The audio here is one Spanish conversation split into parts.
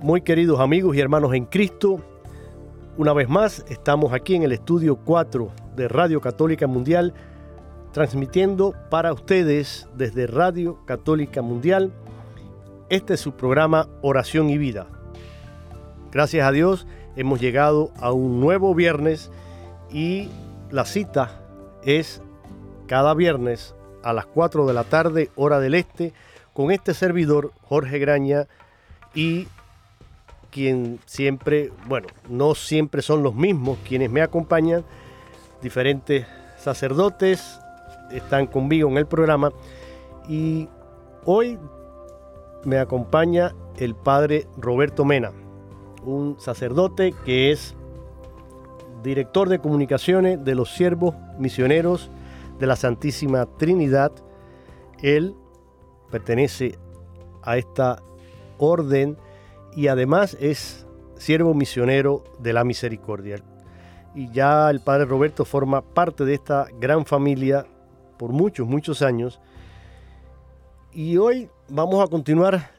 Muy queridos amigos y hermanos en Cristo, una vez más estamos aquí en el estudio 4 de Radio Católica Mundial, transmitiendo para ustedes desde Radio Católica Mundial. Este es su programa Oración y Vida. Gracias a Dios hemos llegado a un nuevo viernes y la cita es cada viernes a las 4 de la tarde, hora del este, con este servidor, Jorge Graña, y quien siempre, bueno, no siempre son los mismos quienes me acompañan, diferentes sacerdotes están conmigo en el programa. Y hoy me acompaña el padre Roberto Mena, un sacerdote que es director de comunicaciones de los siervos misioneros de la Santísima Trinidad. Él pertenece a esta orden y además es siervo misionero de la misericordia. Y ya el padre Roberto forma parte de esta gran familia por muchos, muchos años. Y hoy vamos a continuar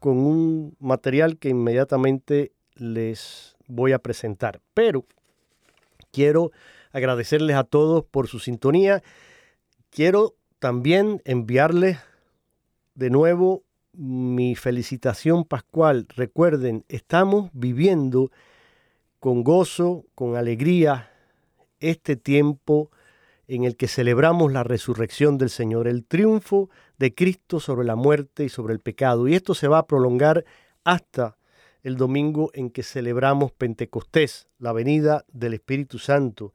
con un material que inmediatamente les voy a presentar. Pero quiero agradecerles a todos por su sintonía. Quiero también enviarles de nuevo mi felicitación pascual. Recuerden, estamos viviendo con gozo, con alegría, este tiempo en el que celebramos la resurrección del Señor, el triunfo de Cristo sobre la muerte y sobre el pecado. Y esto se va a prolongar hasta el domingo en que celebramos Pentecostés, la venida del Espíritu Santo.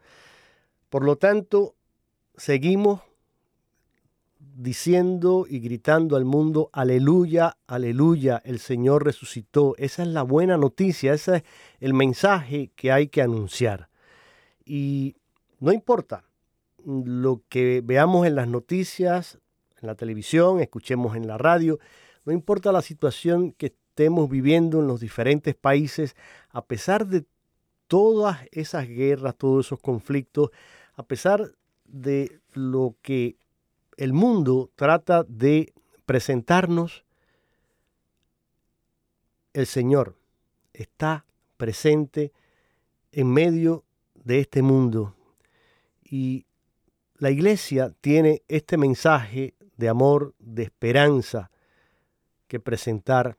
Por lo tanto, seguimos diciendo y gritando al mundo, aleluya, aleluya, el Señor resucitó. Esa es la buena noticia, ese es el mensaje que hay que anunciar. Y no importa lo que veamos en las noticias, en la televisión, escuchemos en la radio, no importa la situación que estemos viviendo en los diferentes países, a pesar de todas esas guerras, todos esos conflictos, a pesar de lo que el mundo trata de presentarnos, el Señor está presente en medio de este mundo. Y la iglesia tiene este mensaje de amor, de esperanza, que presentar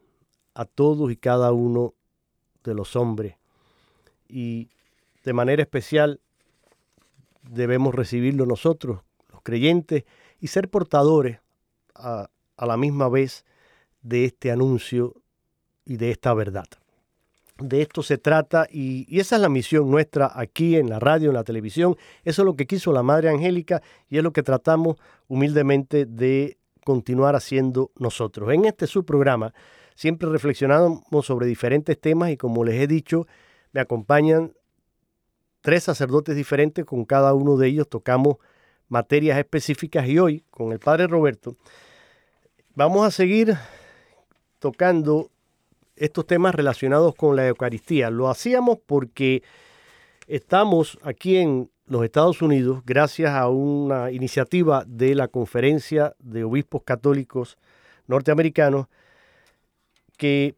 a todos y cada uno de los hombres. Y de manera especial debemos recibirlo nosotros, los creyentes, y ser portadores a, la misma vez de este anuncio y de esta verdad. De esto se trata y, y, esa es la misión nuestra aquí en la radio, en la televisión. Eso es lo que quiso la Madre Angélica y es lo que tratamos humildemente de continuar haciendo nosotros. En este subprograma siempre reflexionamos sobre diferentes temas y como les he dicho, me acompañan tres sacerdotes diferentes, con cada uno de ellos tocamos materias específicas y hoy con el Padre Roberto vamos a seguir tocando estos temas relacionados con la Eucaristía. Lo hacíamos porque estamos aquí en los Estados Unidos gracias a una iniciativa de la Conferencia de Obispos Católicos Norteamericanos que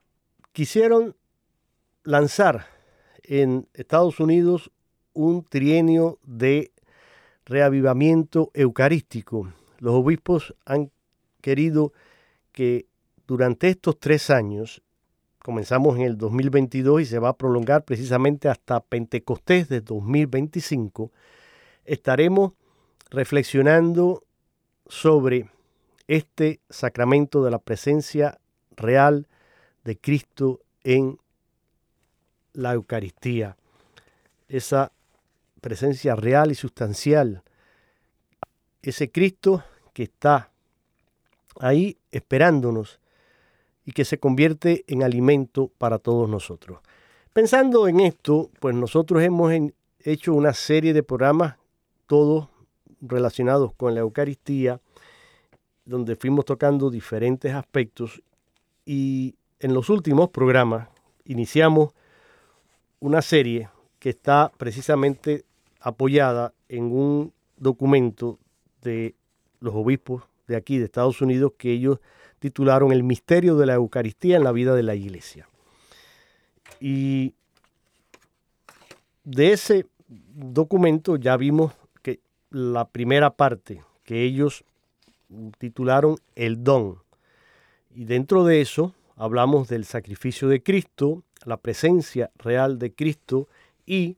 quisieron lanzar en Estados Unidos un trienio de reavivamiento eucarístico. Los obispos han querido que durante estos tres años, comenzamos en el 2022 y se va a prolongar precisamente hasta Pentecostés de 2025, estaremos reflexionando sobre este sacramento de la presencia real de Cristo en la Eucaristía. Esa presencia real y sustancial. Ese Cristo que está ahí esperándonos y que se convierte en alimento para todos nosotros. Pensando en esto, pues nosotros hemos hecho una serie de programas, todos relacionados con la Eucaristía, donde fuimos tocando diferentes aspectos y en los últimos programas iniciamos una serie que está precisamente apoyada en un documento de los obispos de aquí, de Estados Unidos, que ellos titularon El misterio de la Eucaristía en la vida de la Iglesia. Y de ese documento ya vimos que la primera parte que ellos titularon El don. Y dentro de eso hablamos del sacrificio de Cristo, la presencia real de Cristo y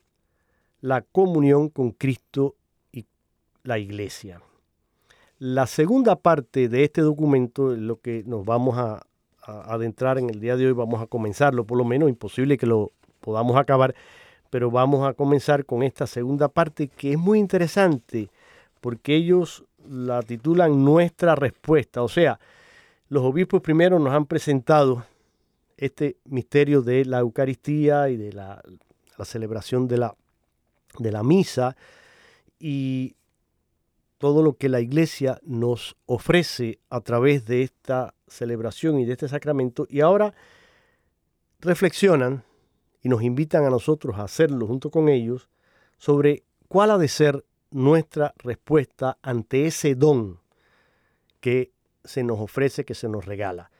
la comunión con Cristo y la iglesia. La segunda parte de este documento es lo que nos vamos a, adentrar en el día de hoy, vamos a comenzarlo, por lo menos imposible que lo podamos acabar, pero vamos a comenzar con esta segunda parte que es muy interesante porque ellos la titulan Nuestra Respuesta, o sea, los obispos primero nos han presentado este misterio de la Eucaristía y de la, celebración de la, de la misa y todo lo que la iglesia nos ofrece a través de esta celebración y de este sacramento y ahora reflexionan y nos invitan a nosotros a hacerlo junto con ellos sobre cuál ha de ser nuestra respuesta ante ese don que se nos ofrece, que se nos regala.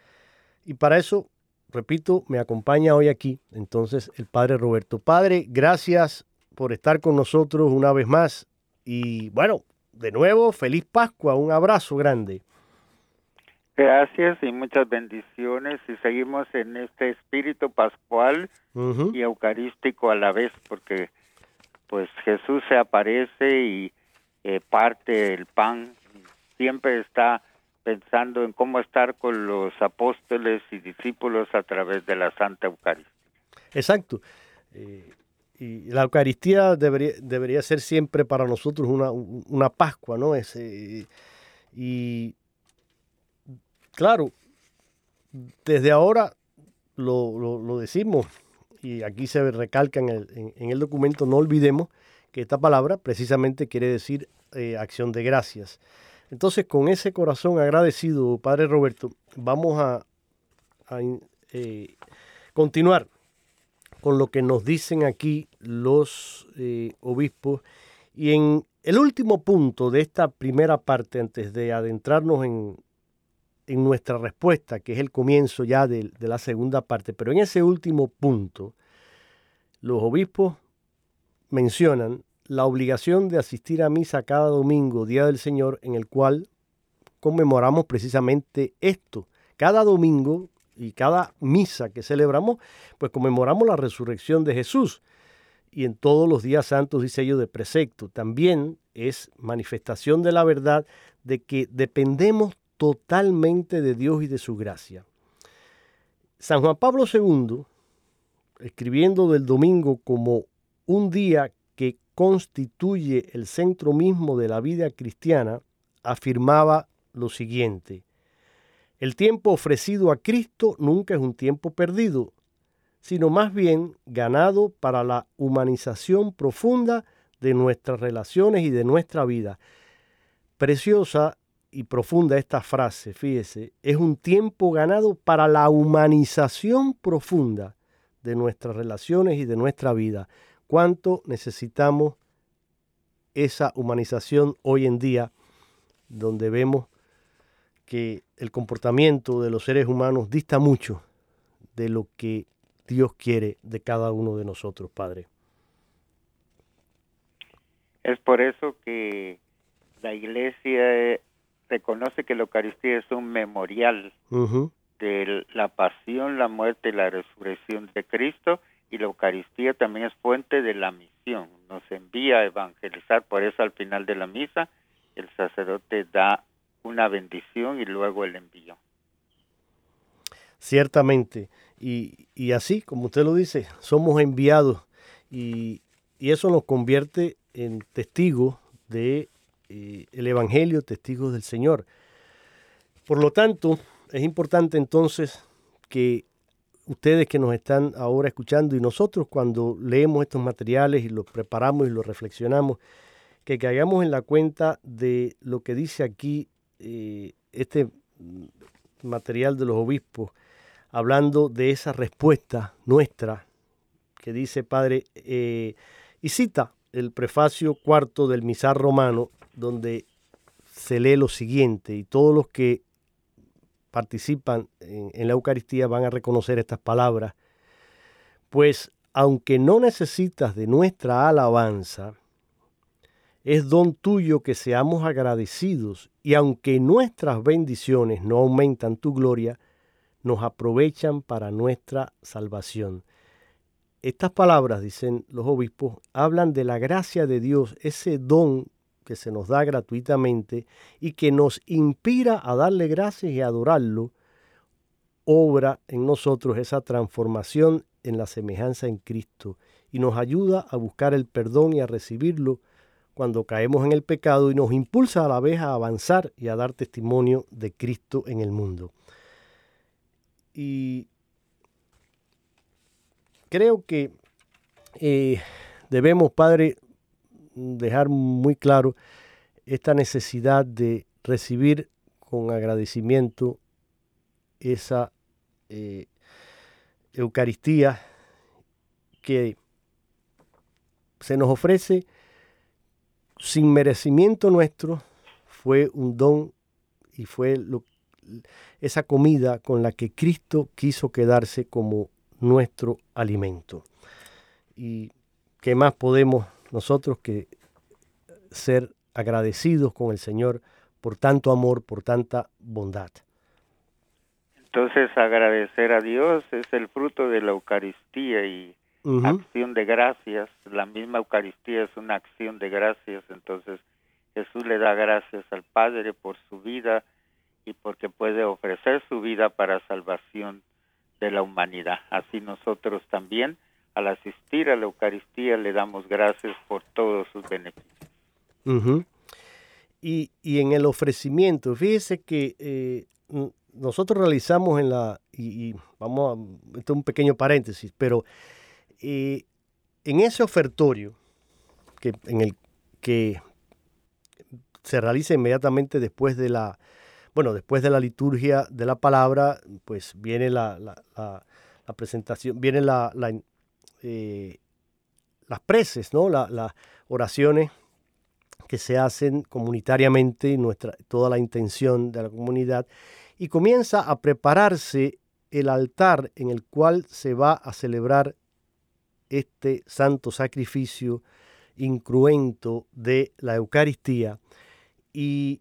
Y para eso repito, me acompaña hoy aquí entonces el Padre Roberto. Padre, gracias por estar con nosotros una vez más y bueno, de nuevo, feliz Pascua, un abrazo grande. Gracias y muchas bendiciones y seguimos en este espíritu pascual y eucarístico a la vez porque pues Jesús se aparece y eh, parte el pan, siempre está pensando en cómo estar con los apóstoles y discípulos a través de la Santa Eucaristía. Exacto. Eh, y la Eucaristía debería, debería ser siempre para nosotros una, una Pascua, ¿no? Es, y claro, desde ahora lo, lo, decimos, y aquí se recalca en el, en, el, documento, no olvidemos que esta palabra precisamente quiere decir eh, acción de gracias. Entonces, con ese corazón agradecido, Padre Roberto, vamos a, eh, continuar con lo que nos dicen aquí los eh, obispos. Y en el último punto de esta primera parte, antes de adentrarnos en, nuestra respuesta, que es el comienzo ya de, de la segunda parte, pero en ese último punto, los obispos mencionan la obligación de asistir a misa cada domingo, Día del Señor, en el cual conmemoramos precisamente esto. Cada domingo y cada misa que celebramos, pues conmemoramos la resurrección de Jesús. Y en todos los días santos dice ello de precepto. También es manifestación de la verdad de que dependemos totalmente de Dios y de su gracia. San Juan Pablo II, escribiendo del domingo como un día que constituye el centro mismo de la vida cristiana, afirmaba lo siguiente. El tiempo ofrecido a Cristo nunca es un tiempo perdido, sino más bien ganado para la humanización profunda de nuestras relaciones y de nuestra vida. preciosa y profunda esta frase, fíjese, es un tiempo ganado para la humanización profunda de nuestras relaciones y de nuestra vida. ¿Cuánto necesitamos esa humanización hoy en día, donde vemos que el comportamiento de los seres humanos dista mucho de lo que Dios quiere de cada uno de nosotros, Padre? Es por eso que la iglesia reconoce que la Eucaristía es un memorial de la pasión, la muerte y la resurrección de Cristo y la Eucaristía también es fuente de la misión, nos envía a evangelizar, por eso al final de la misa el sacerdote da una bendición y luego el envío. Ciertamente, y, y así como usted lo dice, somos enviados y, y eso nos convierte en testigos de eh, el Evangelio, testigos del Señor. Por lo tanto, es importante entonces que ustedes que nos están ahora escuchando y nosotros cuando leemos estos materiales y los preparamos y los reflexionamos, que caigamos en la cuenta de lo que dice aquí eh, este material de los obispos, hablando de esa respuesta nuestra que dice Padre, eh, y cita el prefacio cuarto del misal romano, donde se lee lo siguiente, y todos los que participan en, la Eucaristía van a reconocer estas palabras, pues aunque no necesitas de nuestra alabanza, es don tuyo que seamos agradecidos y aunque nuestras bendiciones no aumentan tu gloria, nos aprovechan para nuestra salvación. Estas palabras, dicen los obispos, hablan de la gracia de Dios, ese don que se nos da gratuitamente y que nos inspira a darle gracias y adorarlo, obra en nosotros esa transformación en la semejanza en Cristo y nos ayuda a buscar el perdón y a recibirlo cuando caemos en el pecado y nos impulsa a la vez a avanzar y a dar testimonio de Cristo en el mundo. Y creo que eh, debemos, Padre, dejar muy claro esta necesidad de recibir con agradecimiento esa eh, Eucaristía que se nos ofrece sin merecimiento nuestro, fue un don y fue esa comida con la que Cristo quiso quedarse como nuestro alimento. ¿Y qué más podemos nosotros que ser agradecidos con el Señor por tanto amor, por tanta bondad. Entonces agradecer a Dios es el fruto de la Eucaristía y acción de gracias. La misma Eucaristía es una acción de gracias. Entonces Jesús le da gracias al Padre por su vida y porque puede ofrecer su vida para salvación de la humanidad. Así nosotros también al asistir a la Eucaristía le damos gracias por todos sus beneficios. y, en el ofrecimiento, fíjese que eh, nosotros realizamos en la, y, vamos a, esto es un pequeño paréntesis, pero eh, en ese ofertorio, que, en el que se realiza inmediatamente después de la, bueno, después de la liturgia de la palabra, pues viene la, la, presentación, viene la, eh, las preces, ¿no? las oraciones que se hacen comunitariamente, nuestra, toda la intención de la comunidad, y comienza a prepararse el altar en el cual se va a celebrar este santo sacrificio incruento de la Eucaristía. Y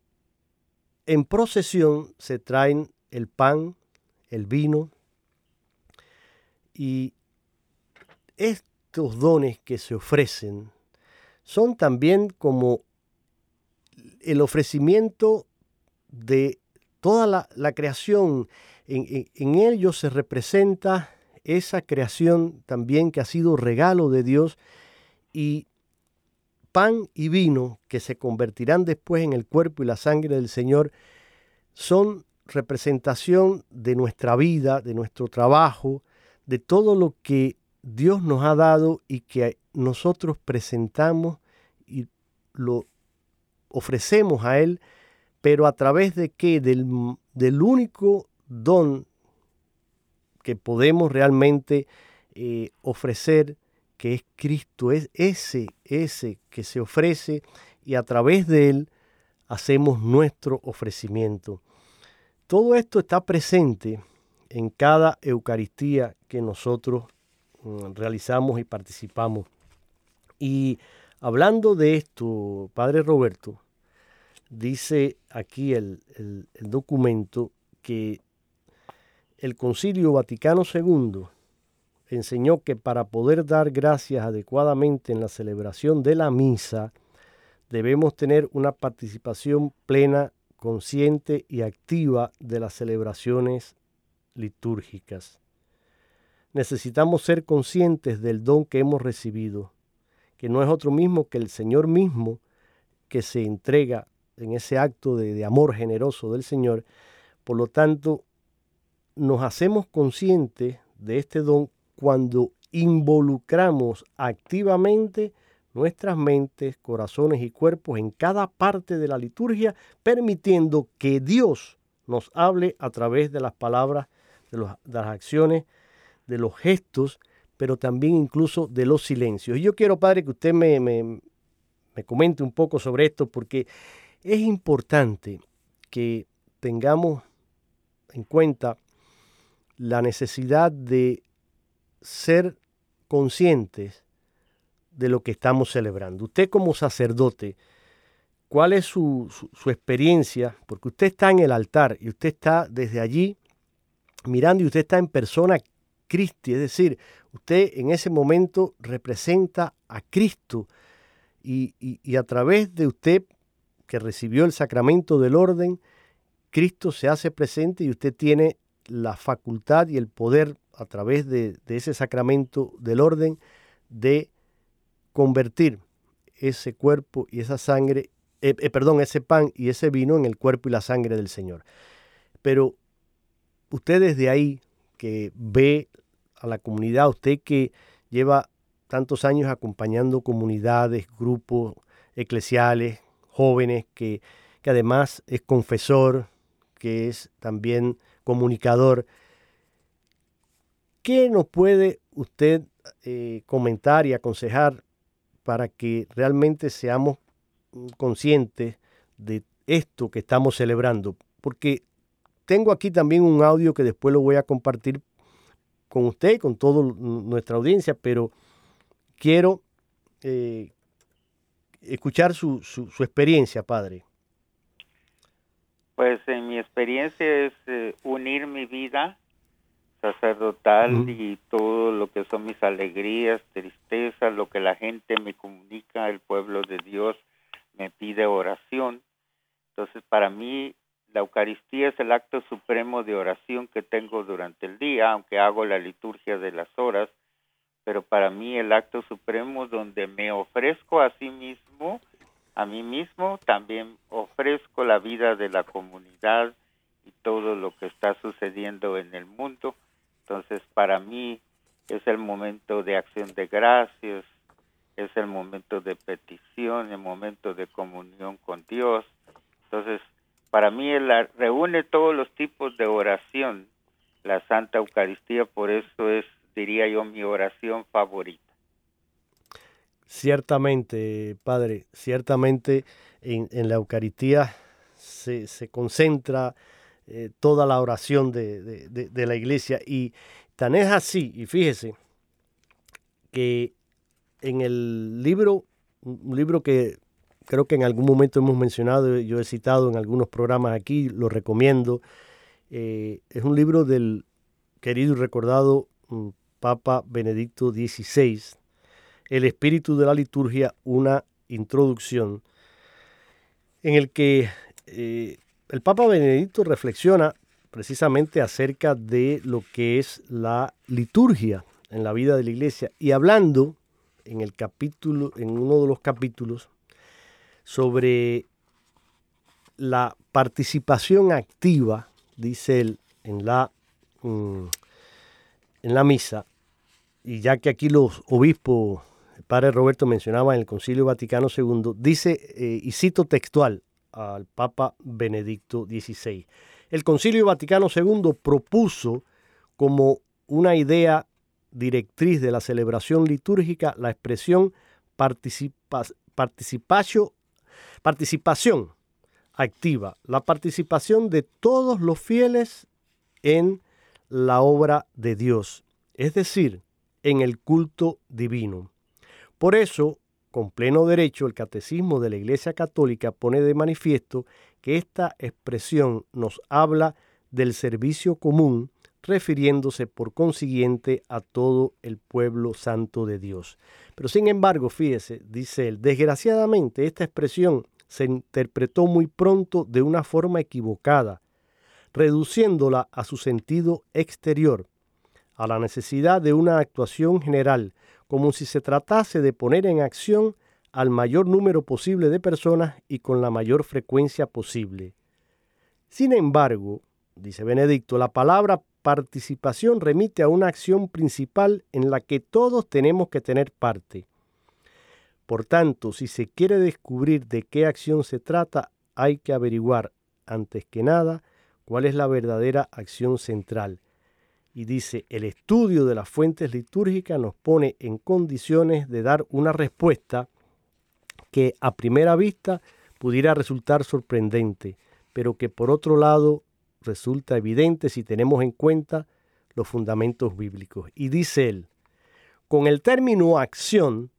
en procesión se traen el pan, el vino, y estos dones que se ofrecen son también como el ofrecimiento de toda la, creación. En, ellos se representa esa creación también que ha sido regalo de Dios y pan y vino que se convertirán después en el cuerpo y la sangre del Señor son representación de nuestra vida, de nuestro trabajo, de todo lo que Dios nos ha dado y que nosotros presentamos y lo ofrecemos a Él, pero a través de qué? Del, del único don que podemos realmente eh, ofrecer, que es Cristo, es ese, ese que se ofrece y a través de Él hacemos nuestro ofrecimiento. Todo esto está presente en cada Eucaristía que nosotros mm, realizamos y participamos. Y hablando de esto, Padre Roberto, dice aquí el, el, documento que el Concilio Vaticano II enseñó que para poder dar gracias adecuadamente en la celebración de la misa, debemos tener una participación plena, consciente y activa de las celebraciones litúrgicas. Necesitamos ser conscientes del don que hemos recibido, que no es otro mismo que el Señor mismo que se entrega en ese acto de, amor generoso del Señor. Por lo tanto, nos hacemos conscientes de este don cuando involucramos activamente nuestras mentes, corazones y cuerpos en cada parte de la liturgia, permitiendo que Dios nos hable a través de las palabras, de, las acciones, de los gestos, pero también incluso de los silencios. Y yo quiero, Padre, que usted me, me, me comente un poco sobre esto, porque es importante que tengamos en cuenta la necesidad de ser conscientes de lo que estamos celebrando. Usted como sacerdote, ¿cuál es su, experiencia? Porque usted está en el altar y usted está desde allí mirando y usted está en persona Cristi, es decir, usted en ese momento representa a Cristo y, y a través de usted que recibió el sacramento del orden, Cristo se hace presente y usted tiene la facultad y el poder a través de, ese sacramento del orden de convertir ese cuerpo y esa sangre, eh, eh, perdón, ese pan y ese vino en el cuerpo y la sangre del Señor. Pero usted desde ahí que ve a la comunidad, usted que lleva tantos años acompañando comunidades, grupos eclesiales, jóvenes, que, que además es confesor, que es también comunicador. ¿Qué nos puede usted eh, comentar y aconsejar para que realmente seamos conscientes de esto que estamos celebrando? Porque tengo aquí también un audio que después lo voy a compartir con usted y con toda nuestra audiencia, pero quiero eh, escuchar su, experiencia, padre. Pues en mi experiencia es eh, unir mi vida sacerdotal y todo lo que son mis alegrías, tristezas, lo que la gente me comunica, el pueblo de Dios me pide oración. Entonces, para mí, la Eucaristía es el acto supremo de oración que tengo durante el día, aunque hago la liturgia de las horas, pero para mí el acto supremo donde me ofrezco a sí mismo, a mí mismo, también ofrezco la vida de la comunidad y todo lo que está sucediendo en el mundo. Entonces, para mí es el momento de acción de gracias, es el momento de petición, el momento de comunión con Dios. Entonces, para mí reúne todos los tipos de oración, la Santa Eucaristía, por eso es diría yo, mi oración favorita. Ciertamente, Padre, ciertamente en, la Eucaristía se, concentra eh, toda la oración de, la iglesia. Y tan es así, y fíjese, que en el libro, un libro que creo que en algún momento hemos mencionado, yo he citado en algunos programas aquí, lo recomiendo, eh, es un libro del querido y recordado mm, Papa Benedicto XVI, El espíritu de la liturgia, una introducción, en el que eh, el Papa Benedicto reflexiona precisamente acerca de lo que es la liturgia en la vida de la iglesia y hablando en el capítulo, en uno de los capítulos, sobre la participación activa, dice él, en la, mm, en la misa, y ya que aquí los obispos el padre Roberto mencionaba en el Concilio Vaticano II, dice, eh, y cito textual al Papa Benedicto XVI, el Concilio Vaticano II propuso como una idea directriz de la celebración litúrgica la expresión participación activa, la participación de todos los fieles en la obra de Dios, es decir, en el culto divino. Por eso, con pleno derecho, el Catecismo de la Iglesia Católica pone de manifiesto que esta expresión nos habla del servicio común, refiriéndose por consiguiente a todo el pueblo santo de Dios. Pero sin embargo, fíjese, dice él, desgraciadamente esta expresión se interpretó muy pronto de una forma equivocada, reduciéndola a su sentido exterior, a la necesidad de una actuación general, como si se tratase de poner en acción al mayor número posible de personas y con la mayor frecuencia posible. Sin embargo, dice Benedicto, la palabra participación remite a una acción principal en la que todos tenemos que tener parte. Por tanto, si se quiere descubrir de qué acción se trata, hay que averiguar, antes que nada, cuál es la verdadera acción central. Y dice, el estudio de las fuentes litúrgicas nos pone en condiciones de dar una respuesta que a primera vista pudiera resultar sorprendente, pero que por otro lado resulta evidente si tenemos en cuenta los fundamentos bíblicos. Y dice él, con el término acción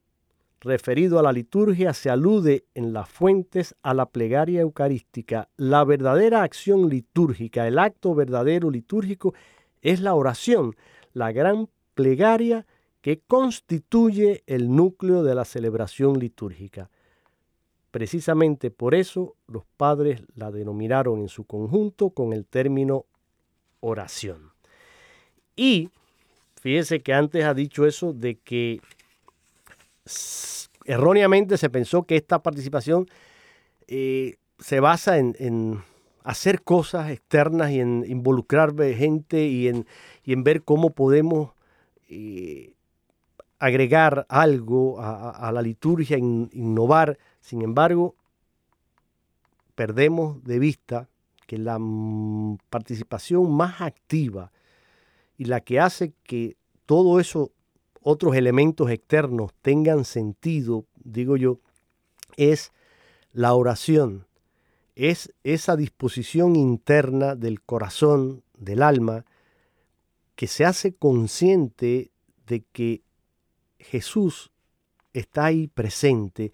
referido a la liturgia se alude en las fuentes a la plegaria eucarística. La verdadera acción litúrgica, el acto verdadero litúrgico, es la oración, la gran plegaria que constituye el núcleo de la celebración litúrgica. Precisamente por eso los padres la denominaron en su conjunto con el término oración. Y fíjese que antes ha dicho eso de que erróneamente se pensó que esta participación eh, se basa en, hacer cosas externas y en involucrar gente y en, en ver cómo podemos eh, agregar algo a, la liturgia, innovar. Sin embargo, perdemos de vista que la participación más activa y la que hace que todo eso otros elementos externos tengan sentido, digo yo, es la oración, es esa disposición interna del corazón, del alma, que se hace consciente de que Jesús está ahí presente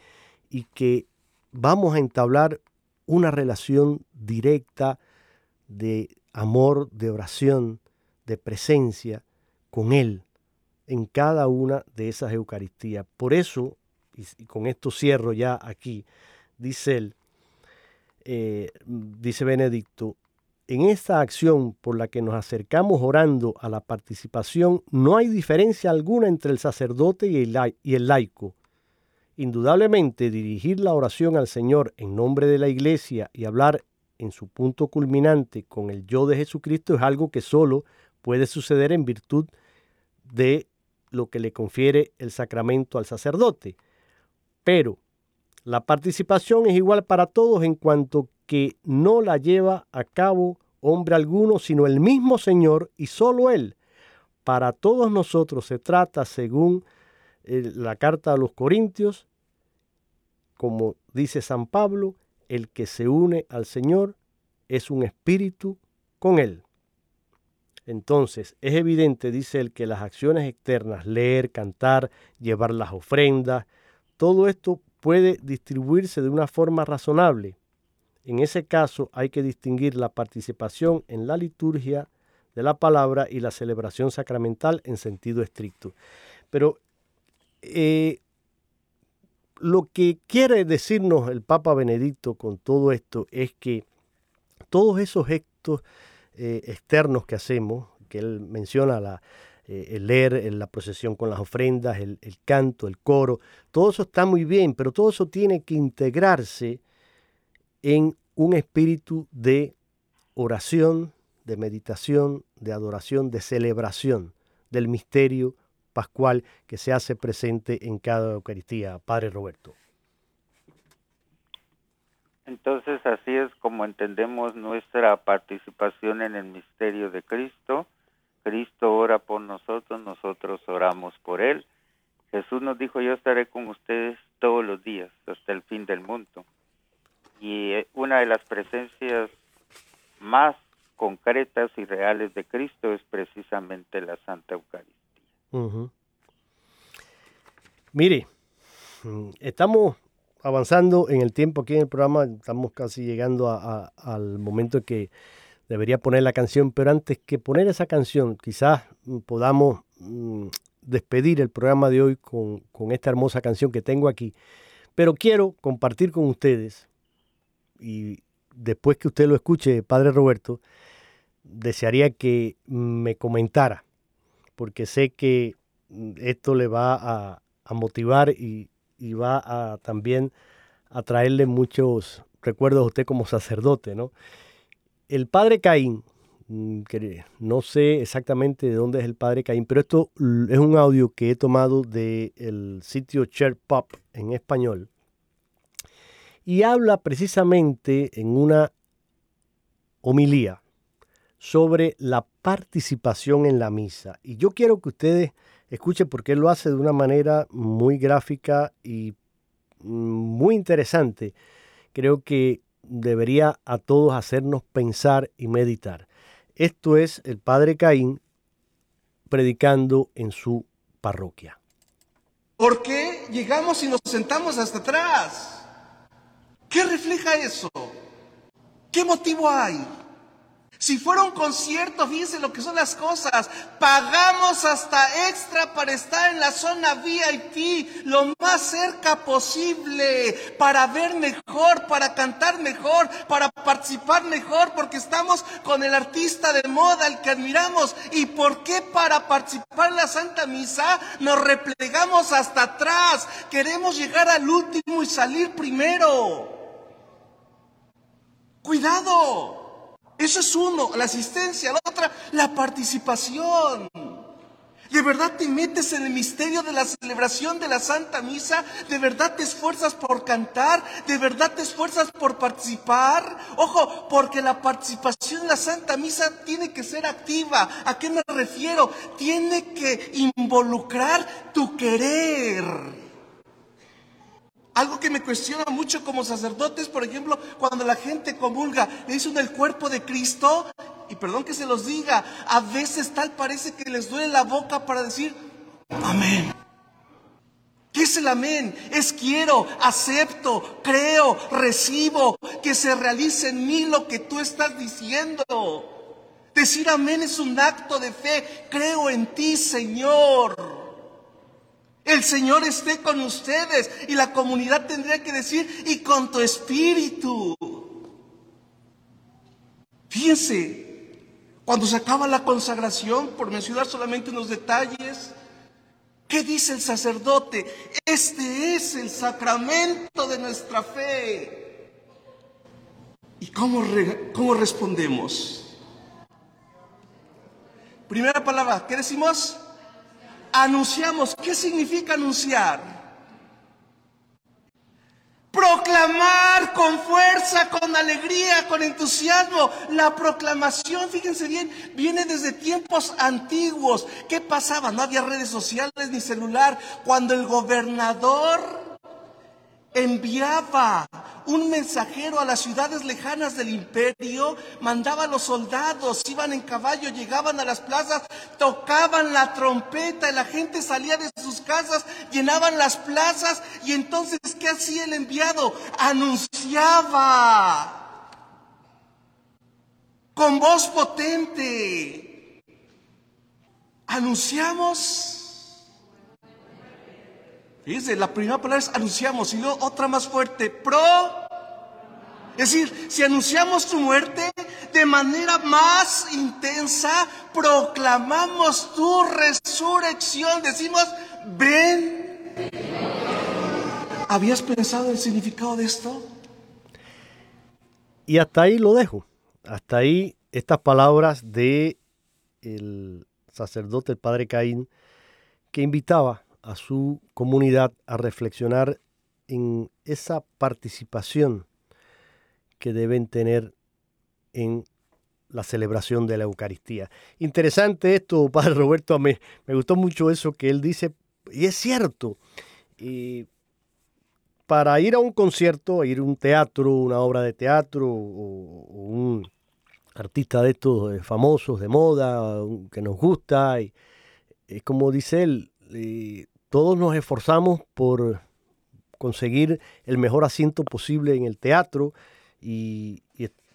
y que vamos a entablar una relación directa de amor, de oración, de presencia con Él en cada una de esas Eucaristías. Por eso, y, con esto cierro ya aquí, dice él, eh, dice Benedicto, en esta acción por la que nos acercamos orando a la participación, no hay diferencia alguna entre el sacerdote y el, y el laico. Indudablemente, dirigir la oración al Señor en nombre de la Iglesia y hablar en su punto culminante con el yo de Jesucristo es algo que solo puede suceder en virtud de lo que le confiere el sacramento al sacerdote. Pero la participación es igual para todos en cuanto que no la lleva a cabo hombre alguno, sino el mismo Señor y solo Él. Para todos nosotros se trata, según eh, la carta a los Corintios, como dice San Pablo, el que se une al Señor es un espíritu con Él. Entonces, es evidente, dice él, que las acciones externas, leer, cantar, llevar las ofrendas, todo esto puede distribuirse de una forma razonable. En ese caso hay que distinguir la participación en la liturgia de la palabra y la celebración sacramental en sentido estricto. Pero eh, lo que quiere decirnos el Papa Benedicto con todo esto es que todos esos actos eh, externos que hacemos, que él menciona, la, eh, el leer, la procesión con las ofrendas, el, canto, el coro, todo eso está muy bien, pero todo eso tiene que integrarse en un espíritu de oración, de meditación, de adoración, de celebración del misterio pascual que se hace presente en cada Eucaristía. Padre Roberto. Entonces así es como entendemos nuestra participación en el misterio de Cristo. Cristo ora por nosotros, nosotros oramos por Él. Jesús nos dijo, yo estaré con ustedes todos los días hasta el fin del mundo. Y eh, una de las presencias más concretas y reales de Cristo es precisamente la Santa Eucaristía. Mire, estamos avanzando en el tiempo aquí en el programa, estamos casi llegando al momento que debería poner la canción, pero antes que poner esa canción, quizás podamos mm, despedir el programa de hoy con, esta hermosa canción que tengo aquí. Pero quiero compartir con ustedes, y después que usted lo escuche, Padre Roberto, desearía que me comentara, porque sé que mm, esto le va a, a motivar y, y va a también a traerle muchos recuerdos a usted como sacerdote, ¿no? El padre Caín, mm, no sé exactamente de dónde es el padre Caín, pero esto es un audio que he tomado del sitio Church Pop en español. Y habla precisamente en una homilía sobre la participación en la misa. Y yo quiero que ustedes Escuche porque él lo hace de una manera muy gráfica y muy interesante. Creo que debería a todos hacernos pensar y meditar. Esto es el padre Caín predicando en su parroquia. ¿Por qué llegamos y nos sentamos hasta atrás? ¿Qué refleja eso? ¿Qué motivo hay? Si fuera un concierto, fíjense lo que son las cosas. Pagamos hasta extra para estar en la zona VIP lo más cerca posible, para ver mejor, para cantar mejor, para participar mejor, porque estamos con el artista de moda, el que admiramos. ¿Y por qué para participar en la Santa Misa nos replegamos hasta atrás? Queremos llegar al último y salir primero. Cuidado. Eso es uno, la asistencia. La otra, la participación. ¿De verdad te metes en el misterio de la celebración de la Santa Misa? ¿De verdad te esfuerzas por cantar? ¿De verdad te esfuerzas por participar? Ojo, porque la participación en la Santa Misa tiene que ser activa. ¿A qué me refiero? Tiene que involucrar tu querer. Algo que me cuestiona mucho como sacerdotes, por ejemplo, cuando la gente comulga, le dicen el cuerpo de Cristo, y perdón que se los diga, a veces tal parece que les duele la boca para decir, amén. ¿Qué es el amén? Es quiero, acepto, creo, recibo, que se realice en mí lo que tú estás diciendo. Decir amén es un acto de fe, creo en ti, Señor. El Señor esté con ustedes y la comunidad tendría que decir, y con tu espíritu. Fíjense, cuando se acaba la consagración, por mencionar solamente unos detalles, ¿qué dice el sacerdote? Este es el sacramento de nuestra fe. ¿Y cómo, cómo respondemos? Primera palabra, ¿qué decimos? Anunciamos. ¿Qué significa anunciar? Proclamar con fuerza, con alegría, con entusiasmo. La proclamación, fíjense bien, viene desde tiempos antiguos. ¿Qué pasaba? No había redes sociales ni celular. Cuando el gobernador enviaba un mensajero a las ciudades lejanas del imperio, mandaba a los soldados, iban en caballo, llegaban a las plazas, tocaban la trompeta y la gente salía de sus casas, llenaban las plazas y entonces, ¿qué hacía el enviado? Anunciaba con voz potente. Anunciamos Fíjense, la primera palabra es anunciamos y luego otra más fuerte, pro. Es decir, si anunciamos tu muerte de manera más intensa, proclamamos tu resurrección. Decimos, ven. ¿Habías pensado el significado de esto? Y hasta ahí lo dejo. Hasta ahí estas palabras de el sacerdote, el padre Caín, que invitaba a su comunidad a reflexionar en esa participación que deben tener en la celebración de la Eucaristía. Interesante esto, Padre Roberto, me, me gustó mucho eso que él dice, y es cierto, para ir a un concierto, ir a un teatro, una obra de teatro, o, un artista de estos eh, famosos, de moda, que nos gusta, y, es como dice él, todos nos esforzamos por conseguir el mejor asiento posible en el teatro y,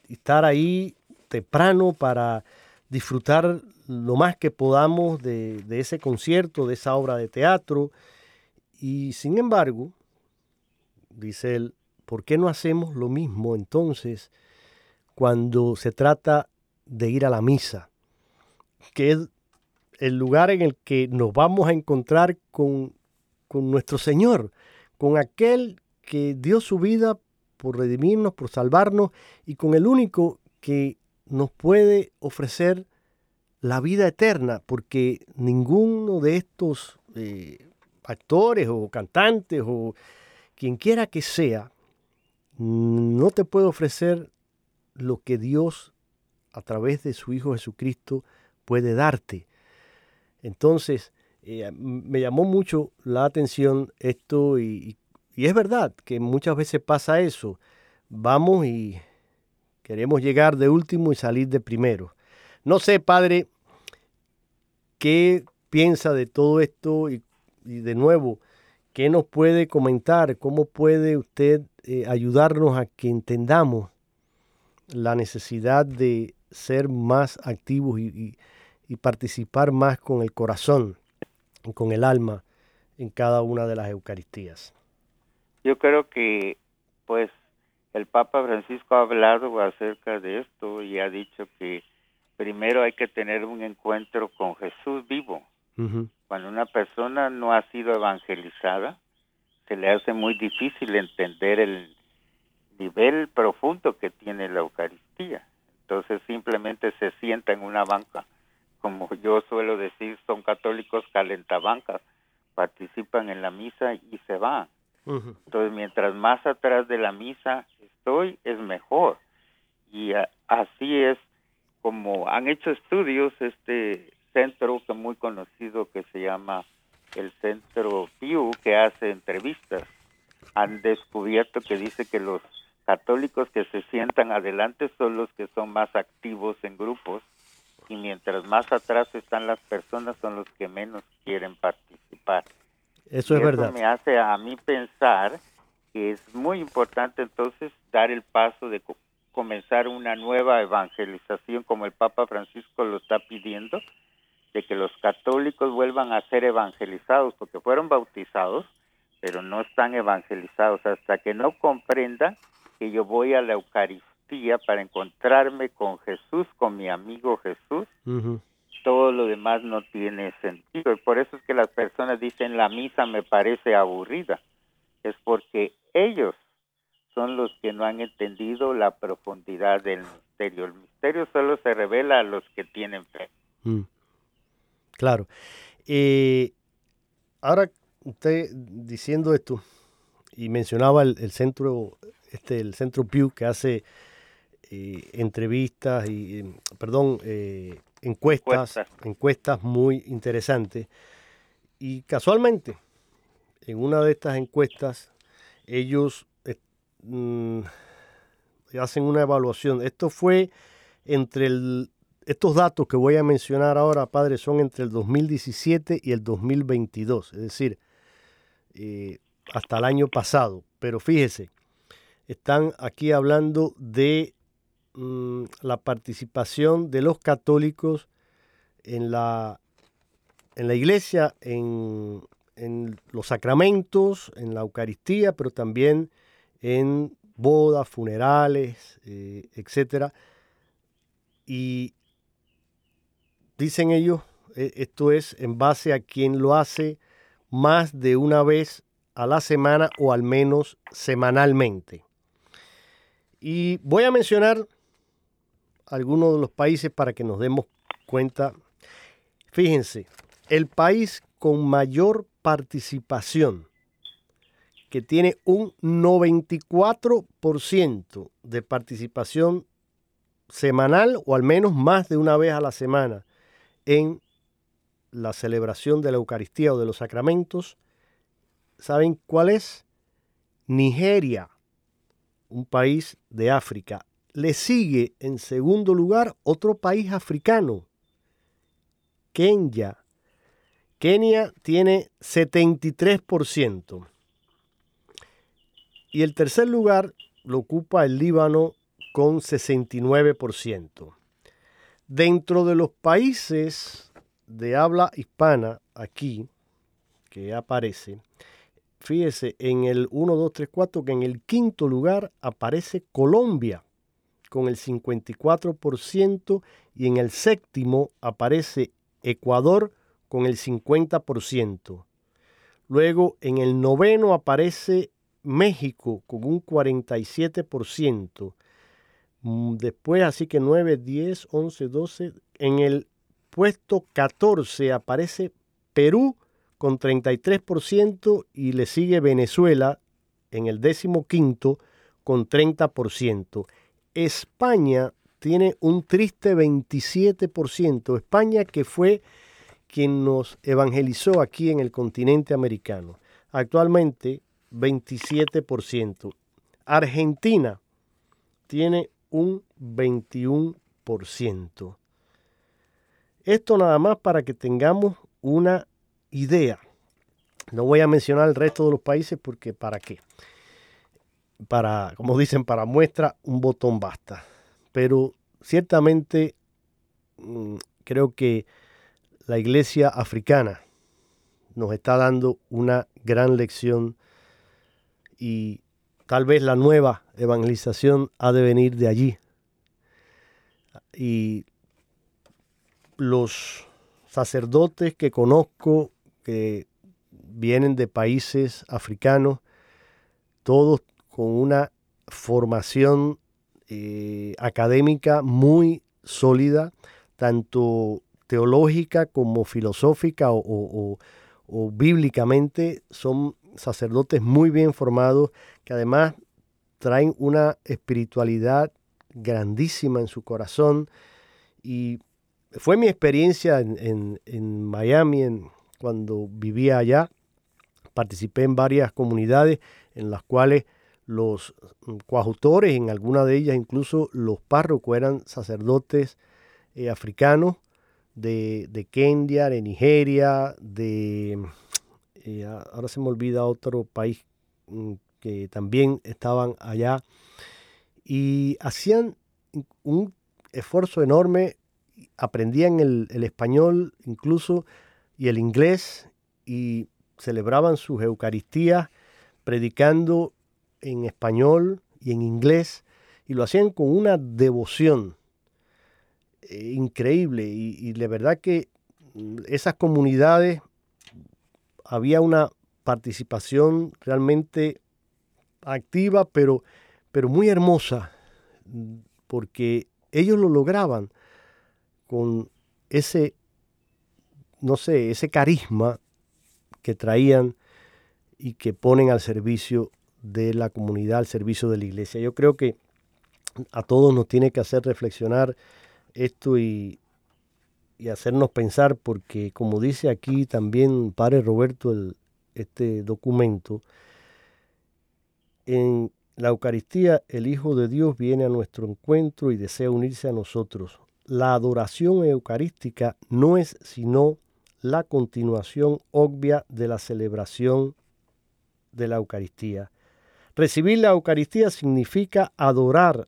estar ahí temprano para disfrutar lo más que podamos de, ese concierto, de esa obra de teatro. Y sin embargo, dice él, ¿por qué no hacemos lo mismo entonces cuando se trata de ir a la misa? Que el lugar en el que nos vamos a encontrar con, con nuestro Señor, con aquel que dio su vida por redimirnos, por salvarnos y con el único que nos puede ofrecer la vida eterna, porque ninguno de estos eh, actores o cantantes o quien quiera que sea, no te puede ofrecer lo que Dios a través de su Hijo Jesucristo puede darte. Entonces, eh, me llamó mucho la atención esto y, es verdad que muchas veces pasa eso. Vamos y queremos llegar de último y salir de primero. No sé, padre, qué piensa de todo esto y, de nuevo, qué nos puede comentar, cómo puede usted eh, ayudarnos a que entendamos la necesidad de ser más activos y participar más con el corazón, y con el alma en cada una de las Eucaristías. Yo creo que, pues, el Papa Francisco ha hablado acerca de esto y ha dicho que primero hay que tener un encuentro con Jesús vivo. Cuando una persona no ha sido evangelizada, se le hace muy difícil entender el nivel profundo que tiene la Eucaristía. Entonces simplemente se sienta en una banca, como yo suelo decir, son católicos calentabancas, participan en la misa y se van. Entonces, mientras más atrás de la misa estoy, es mejor. Y así es como han hecho estudios este centro que muy conocido que se llama el Centro Pew, que hace entrevistas. Han descubierto que dice que los católicos que se sientan adelante son los que son más activos en grupos y mientras más atrás están las personas son los que menos quieren participar. Eso es verdad. me hace a mí pensar que es muy importante entonces dar el paso de comenzar una nueva evangelización como el Papa Francisco lo está pidiendo, de que los católicos vuelvan a ser evangelizados porque fueron bautizados, pero no están evangelizados hasta que no comprendan que yo voy a la Eucaristía para encontrarme con Jesús, con mi amigo Jesús todo lo demás no tiene sentido. Y por eso es que las personas dicen la misa me parece aburrida. Es porque ellos son los que no han entendido la profundidad del misterio. El misterio solo se revela a los que tienen fe. Mm. Claro. Eh, ahora usted diciendo esto y mencionaba el, centro, este, el centro Pew que hace eh, entrevistas y, eh, perdón, encuestas, encuestas, muy interesantes. Y casualmente, en una de estas encuestas, ellos eh, mm, hacen una evaluación. Esto fue entre el, estos datos que voy a mencionar ahora, padre, son entre el 2017 y el 2022, es decir, eh, hasta el año pasado. Pero fíjese, están aquí hablando de Mm, la participación de los católicos en la, en la iglesia, en, los sacramentos, en la Eucaristía, pero también en bodas, funerales, eh, etc. Y dicen ellos, e, esto es en base a quien lo hace más de una vez a la semana o al menos semanalmente. Y voy a mencionar algunos de los países para que nos demos cuenta. Fíjense, el país con mayor participación, que tiene un 94% de participación semanal o al menos más de una vez a la semana en la celebración de la Eucaristía o de los sacramentos, ¿saben cuál es? Nigeria, un país de África. Le sigue en segundo lugar otro país africano, Kenia. Kenia tiene 73%. Y el tercer lugar lo ocupa el Líbano con 69%. Dentro de los países de habla hispana aquí, que aparece, fíjese en el 1, 2, 3, 4 que en el quinto lugar aparece Colombia con el 54% y en el séptimo aparece Ecuador con el 50%. Luego en el noveno aparece México con un 47%. Mm, después, así que 9, 10, 11, 12. En el puesto 14 aparece Perú con 33% y le sigue Venezuela en el décimo quinto con 30%. España tiene un triste 27%. España que fue quien nos evangelizó aquí en el continente americano. Actualmente 27%. Argentina tiene un 21%. Esto nada más para que tengamos una idea. No voy a mencionar el resto de los países porque para qué. Para, como dicen, para muestra un botón basta. Pero ciertamente mm, creo que la iglesia africana nos está dando una gran lección y tal vez la nueva evangelización ha de venir de allí. Y los sacerdotes que conozco que vienen de países africanos, todos con una formación eh, académica muy sólida, tanto teológica como filosófica o bíblicamente, son sacerdotes muy bien formados que además traen una espiritualidad grandísima en su corazón y fue mi experiencia en, Miami cuando vivía allá. Participé en varias comunidades en las cuales los coautores, en alguna de ellas incluso los párrocos eran sacerdotes eh, africanos de, de Kenia, de Nigeria, de ahora se me olvida otro país mm, que también estaban allá y hacían un esfuerzo enorme, aprendían el, español incluso y el inglés y celebraban sus Eucaristías predicando en español y en inglés y lo hacían con una devoción eh, increíble. Y, y de verdad que mm, esas comunidades había una participación realmente activa, pero, pero muy hermosa, porque ellos lo lograban con ese, no sé, ese carisma que traían y que ponen al servicio de la comunidad, al servicio de la iglesia. Yo creo que a todos nos tiene que hacer reflexionar esto y, y hacernos pensar, porque como dice aquí también Padre Roberto el, este documento, en la Eucaristía el Hijo de Dios viene a nuestro encuentro y desea unirse a nosotros. La adoración eucarística no es sino la continuación obvia de la celebración de la Eucaristía. Recibir la Eucaristía significa adorar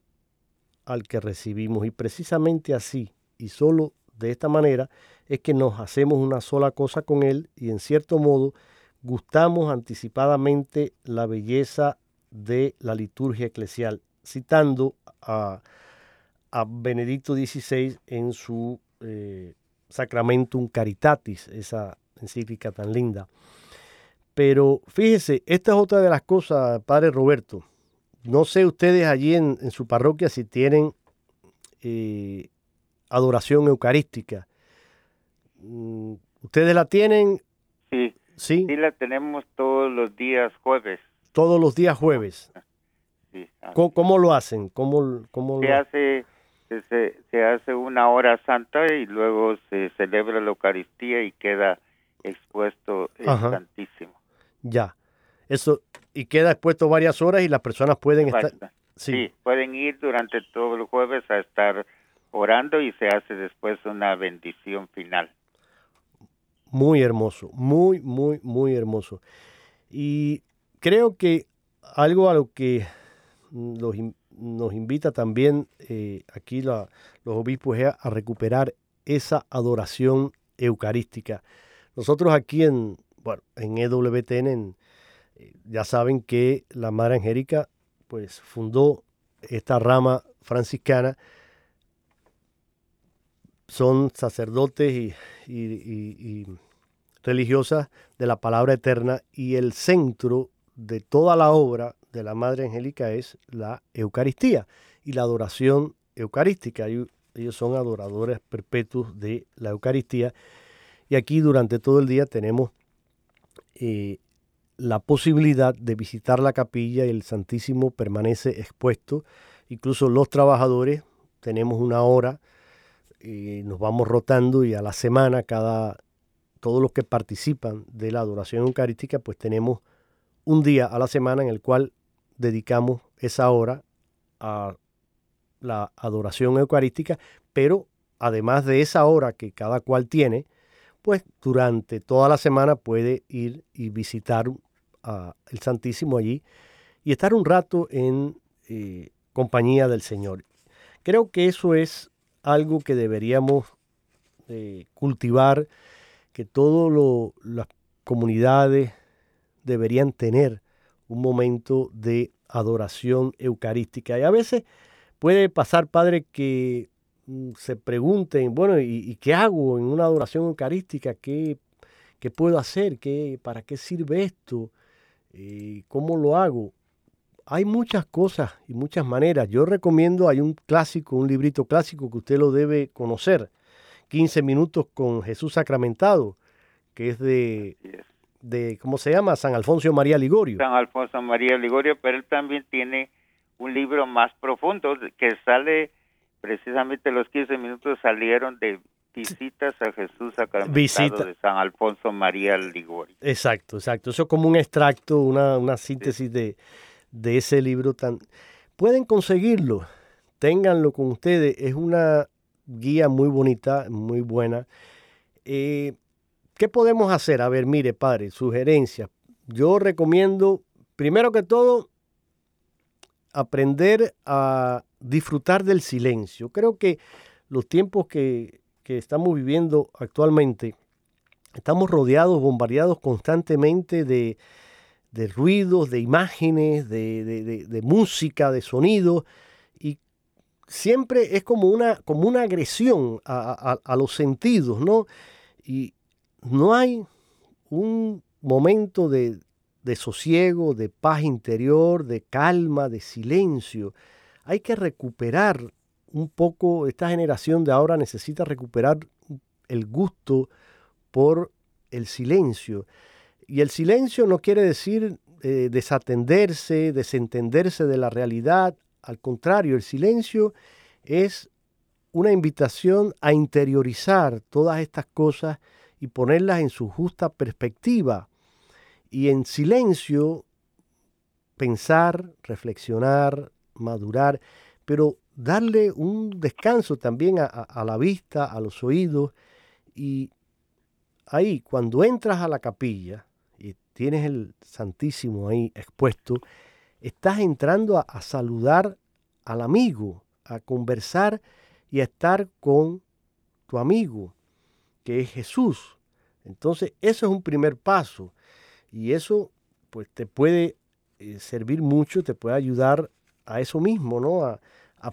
al que recibimos y precisamente así y solo de esta manera es que nos hacemos una sola cosa con Él y en cierto modo gustamos anticipadamente la belleza de la liturgia eclesial, citando a, Benedicto XVI en su eh, Sacramentum Caritatis, esa encíclica tan linda. Pero fíjese, esta es otra de las cosas, Padre Roberto. No sé ustedes allí en, su parroquia si tienen eh, adoración eucarística. Mm, ¿Ustedes la tienen? sí. Sí. Sí la tenemos todos los días jueves. Todos los días jueves. Sí. ¿Cómo, lo hacen? ¿Cómo, cómo se hace se, se hace una hora santa y luego se celebra la Eucaristía y queda expuesto el Santísimo. Ya. Eso y queda expuesto varias horas y las personas pueden estar sí. pueden ir durante todo el jueves a estar orando y se hace después una bendición final. Muy hermoso, muy, muy, muy hermoso. Y creo que algo a lo que nos invita también eh, aquí los obispos es a recuperar esa adoración eucarística. Nosotros aquí en, bueno, en EWTN eh, ya saben que la Madre Angélica pues fundó esta rama franciscana son sacerdotes y, religiosas de la palabra eterna y el centro de toda la obra de la Madre Angélica es la Eucaristía y la adoración eucarística. Ellos son adoradores perpetuos de la Eucaristía y aquí durante todo el día tenemos eh, la posibilidad de visitar la capilla y el Santísimo permanece expuesto. Incluso los trabajadores tenemos una hora y nos vamos rotando y a la semana cada todos los que participan de la adoración eucarística pues tenemos un día a la semana en el cual dedicamos esa hora a la adoración eucarística, pero además de esa hora que cada cual tiene, pues durante toda la semana puede ir y visitar a el Santísimo allí y estar un rato en eh, compañía del Señor. Creo que eso es algo que deberíamos eh, cultivar, que todas las comunidades deberían tener un momento de adoración eucarística. Y a veces puede pasar, Padre, que se pregunten, bueno, ¿y, qué hago en una adoración eucarística? ¿Qué, qué puedo hacer? ¿Qué, ¿Para qué sirve esto? Eh, ¿Cómo lo hago? hay muchas cosas y muchas maneras. Yo recomiendo, hay un clásico, un librito clásico que usted lo debe conocer, 15 minutos con Jesús sacramentado, que es de, de ¿cómo se llama? San Alfonso María Ligorio. San Alfonso María Ligorio, pero él también tiene un libro más profundo que sale, precisamente los 15 minutos salieron de visitas a Jesús sacramentado de San Alfonso María Ligorio. Exacto, exacto. Eso es como un extracto, una, una síntesis de de ese libro tan... Pueden conseguirlo, ténganlo con ustedes, es una guía muy bonita, muy buena. Eh, ¿Qué podemos hacer? A ver, mire, padre, sugerencias. Yo recomiendo, primero que todo, aprender a disfrutar del silencio. Creo que los tiempos que, que estamos viviendo actualmente, estamos rodeados, bombardeados constantemente de, de ruidos, de imágenes, de, música, de sonido, y siempre es como una, como una agresión a, los sentidos, ¿no? Y no hay un momento de, de sosiego, de paz interior, de calma, de silencio. Hay que recuperar un poco, esta generación de ahora necesita recuperar el gusto por el silencio. Y el silencio no quiere decir eh, desatenderse, desentenderse de la realidad. Al contrario, el silencio es una invitación a interiorizar todas estas cosas y ponerlas en su justa perspectiva. Y en silencio pensar, reflexionar, madurar, pero darle un descanso también a, a la vista, a los oídos. Y ahí, cuando entras a la capilla, tienes el Santísimo ahí expuesto, estás entrando a, saludar al amigo, a conversar y a estar con tu amigo, que es Jesús. Entonces, eso es un primer paso y eso pues te puede eh, servir mucho, te puede ayudar a eso mismo, ¿no? A,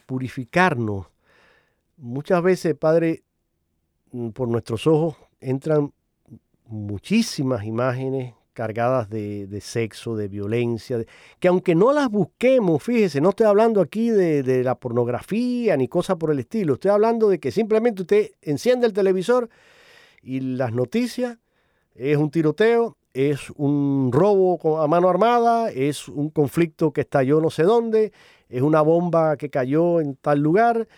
purificarnos. Muchas veces, Padre, mm, por nuestros ojos entran muchísimas imágenes cargadas de, sexo, de violencia, que aunque no las busquemos, fíjese, no estoy hablando aquí de, la pornografía ni cosas por el estilo, estoy hablando de que simplemente usted enciende el televisor y las noticias es un tiroteo, es un robo a mano armada, es un conflicto que estalló no sé dónde, es una bomba que cayó en tal lugar.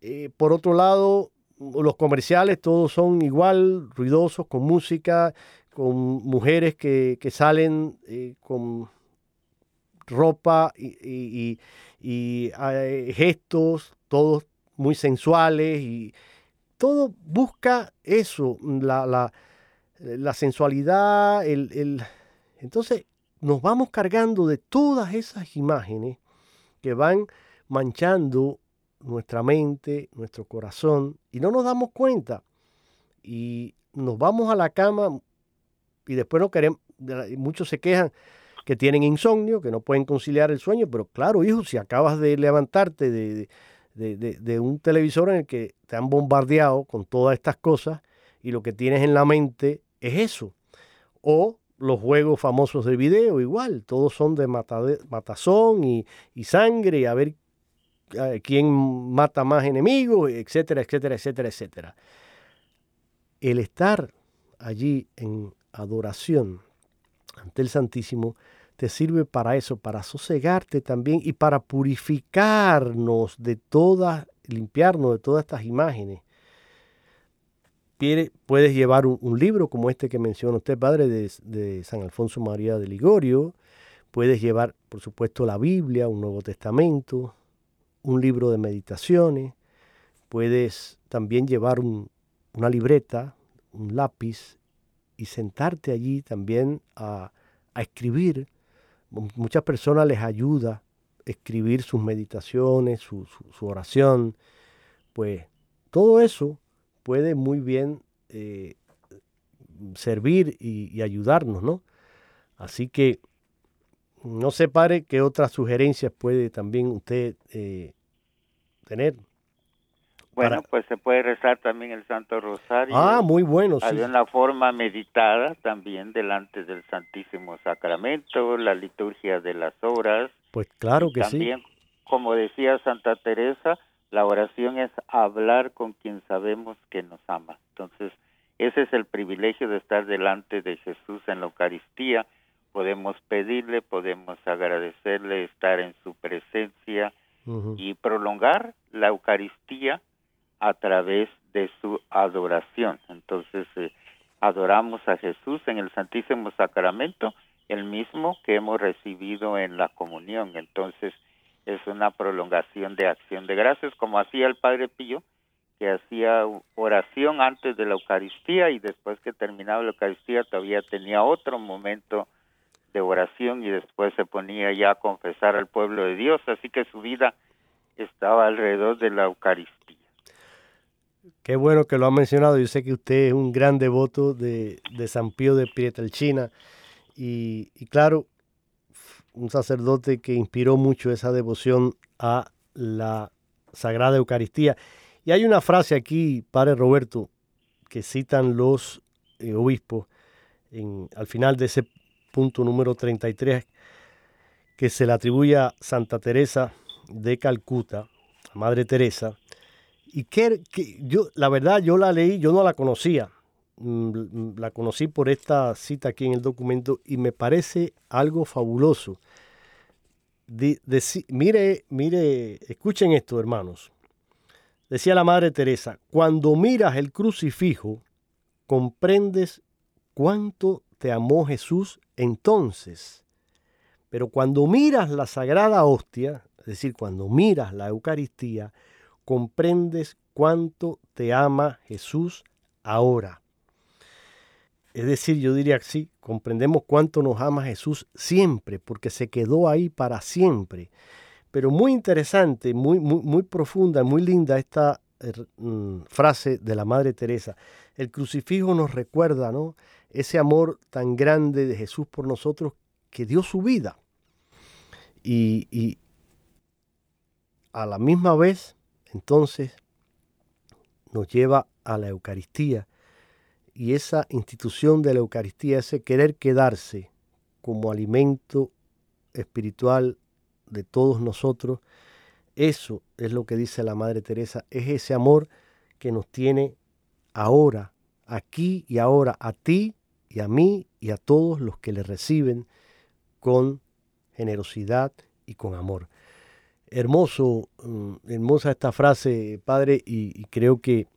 Eh, por otro lado, los comerciales todos son igual, ruidosos, con música, con mujeres que, salen eh, con ropa y, eh, gestos, todos muy sensuales y todo busca eso, la, sensualidad, el, entonces nos vamos cargando de todas esas imágenes que van manchando nuestra mente, nuestro corazón, y no nos damos cuenta. Y nos vamos a la cama y después no queremos, muchos se quejan que tienen insomnio, que no pueden conciliar el sueño, pero claro, hijo, si acabas de levantarte de, de, un televisor en el que te han bombardeado con todas estas cosas y lo que tienes en la mente es eso. O los juegos famosos de video, igual, todos son de matazón y, y sangre, a ver quién mata más enemigos, etcétera, etcétera, etcétera, etcétera. El estar allí en adoración ante el Santísimo te sirve para eso, para sosegarte también y para purificarnos de todas, limpiarnos de todas estas imágenes. Puedes llevar un, libro como este que menciona usted, padre, de, San Alfonso María de Ligorio. Puedes llevar, por supuesto, la Biblia, un Nuevo Testamento, un libro de meditaciones, puedes también llevar una libreta, un lápiz y sentarte allí también a, escribir. Muchas personas les ayuda escribir sus meditaciones, su, oración. Pues todo eso puede muy bien eh, servir y, ayudarnos, ¿no? Así que no sé, padre, qué otras sugerencias puede también usted eh, tener. Bueno, pues se puede rezar también el Santo Rosario. Ah, muy bueno. Hay una forma meditada también delante del Santísimo Sacramento, la liturgia de las horas. Pues claro que sí. También, como decía Santa Teresa, la oración es hablar con quien sabemos que nos ama. Entonces, ese es el privilegio de estar delante de Jesús en la Eucaristía podemos pedirle, podemos agradecerle estar en su presencia y prolongar la Eucaristía a través de su adoración. Entonces, eh, adoramos a Jesús en el Santísimo Sacramento, el mismo que hemos recibido en la comunión. Entonces, es una prolongación de acción de gracias, como hacía el Padre Pío, que hacía oración antes de la Eucaristía y después que terminaba la Eucaristía todavía tenía otro momento de oración y después se ponía ya a confesar al pueblo de Dios, así que su vida estaba alrededor de la Eucaristía. Qué bueno que lo ha mencionado, yo sé que usted es un gran devoto de, San Pío de Pietrelcina y, y claro, un sacerdote que inspiró mucho esa devoción a la Sagrada Eucaristía. Y hay una frase aquí, Padre Roberto, que citan los eh, obispos en, al final de ese punto número 33, que se le atribuye a Santa Teresa de Calcuta, Madre Teresa, y que, yo, la verdad, yo la leí, yo no la conocía, la conocí por esta cita aquí en el documento y me parece algo fabuloso. mire, mire, escuchen esto, hermanos. Decía la Madre Teresa, cuando miras el crucifijo, comprendes cuánto te amó Jesús entonces. Pero cuando miras la sagrada hostia, es decir, cuando miras la Eucaristía, comprendes cuánto te ama Jesús ahora. Es decir, yo diría que sí, comprendemos cuánto nos ama Jesús siempre, porque se quedó ahí para siempre. Pero muy interesante, muy, muy, muy profunda, muy linda esta eh, mm, frase de la Madre Teresa. El crucifijo nos recuerda, ¿no? ese amor tan grande de Jesús por nosotros que dio su vida. Y, a la misma vez, entonces, nos lleva a la Eucaristía. Y esa institución de la Eucaristía, ese querer quedarse como alimento espiritual de todos nosotros, eso es lo que dice la Madre Teresa, es ese amor que nos tiene ahora, aquí y ahora, a ti y a mí y a todos los que le reciben con generosidad y con amor. Hermoso, mm, hermosa esta frase, Padre, y, creo que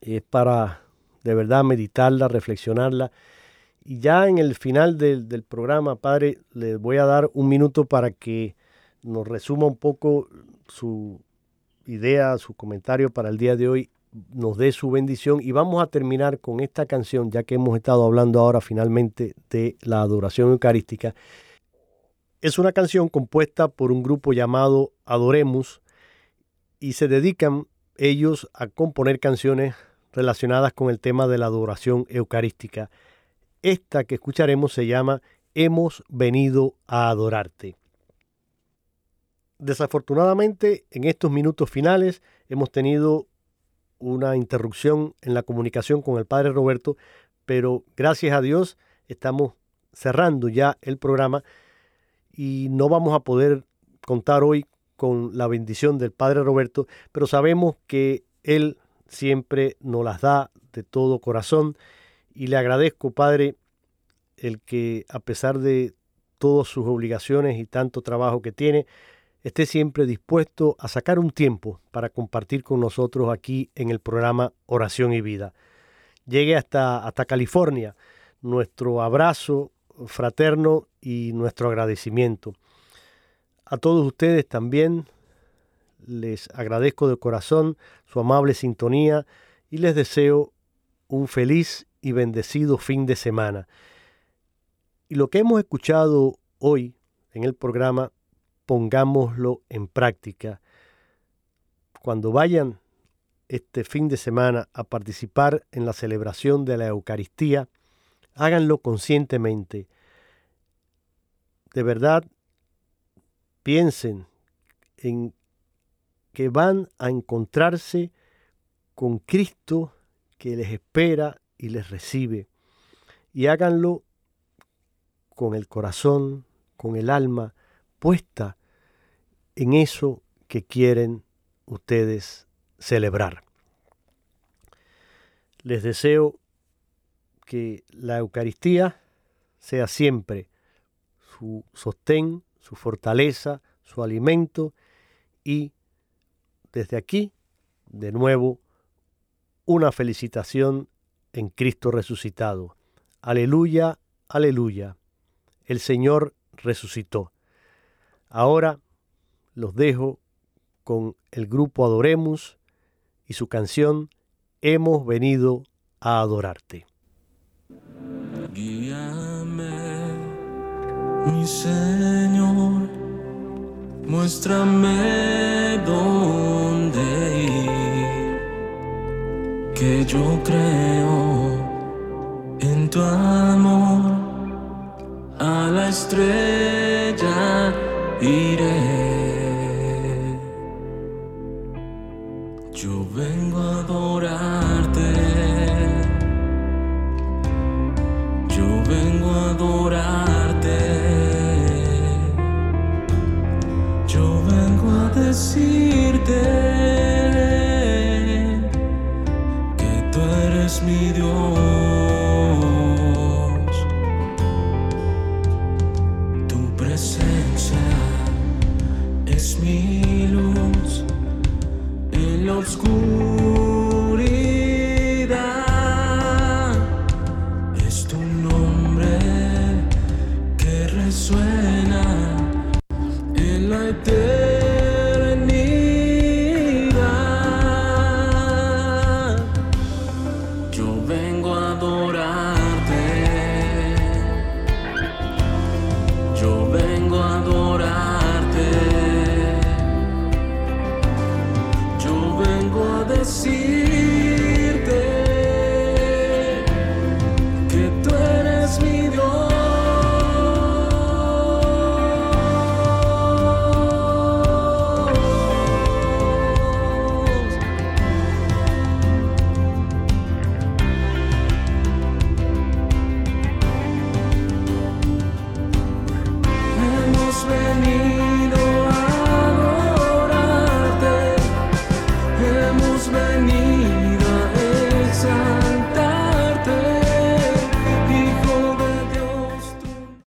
es para de verdad meditarla, reflexionarla. Y ya en el final del, del programa, Padre, les voy a dar un minuto para que nos resuma un poco su idea, su comentario para el día de hoy, nos dé su bendición y vamos a terminar con esta canción, ya que hemos estado hablando ahora finalmente de la adoración eucarística. Es una canción compuesta por un grupo llamado Adoremos y se dedican ellos a componer canciones relacionadas con el tema de la adoración eucarística. Esta que escucharemos se llama Hemos venido a adorarte. Desafortunadamente, en estos minutos finales hemos tenido una interrupción en la comunicación con el padre Roberto, pero gracias a Dios estamos cerrando ya el programa y no vamos a poder contar hoy con la bendición del padre Roberto, pero sabemos que él siempre nos las da de todo corazón y le agradezco, padre, el que a pesar de todas sus obligaciones y tanto trabajo que tiene, esté siempre dispuesto a sacar un tiempo para compartir con nosotros aquí en el programa Oración y Vida. Llegue hasta, hasta California. Nuestro abrazo fraterno y nuestro agradecimiento. A todos ustedes también les agradezco de corazón su amable sintonía y les deseo un feliz y bendecido fin de semana. Y lo que hemos escuchado hoy en el programa pongámoslo en práctica. Cuando vayan este fin de semana a participar en la celebración de la Eucaristía, háganlo conscientemente. De verdad, piensen en que van a encontrarse con Cristo que les espera y les recibe. Y háganlo con el corazón, con el alma puesta en eso que quieren ustedes celebrar. Les deseo que la Eucaristía sea siempre su sostén, su fortaleza, su alimento y desde aquí, de nuevo, una felicitación en Cristo resucitado. Aleluya, aleluya. El Señor resucitó. Ahora los dejo con el grupo Adoremos y su canción Hemos venido a adorarte. Guíame, mi Señor, muéstrame dónde ir, que yo creo en tu amor a la estrella iré.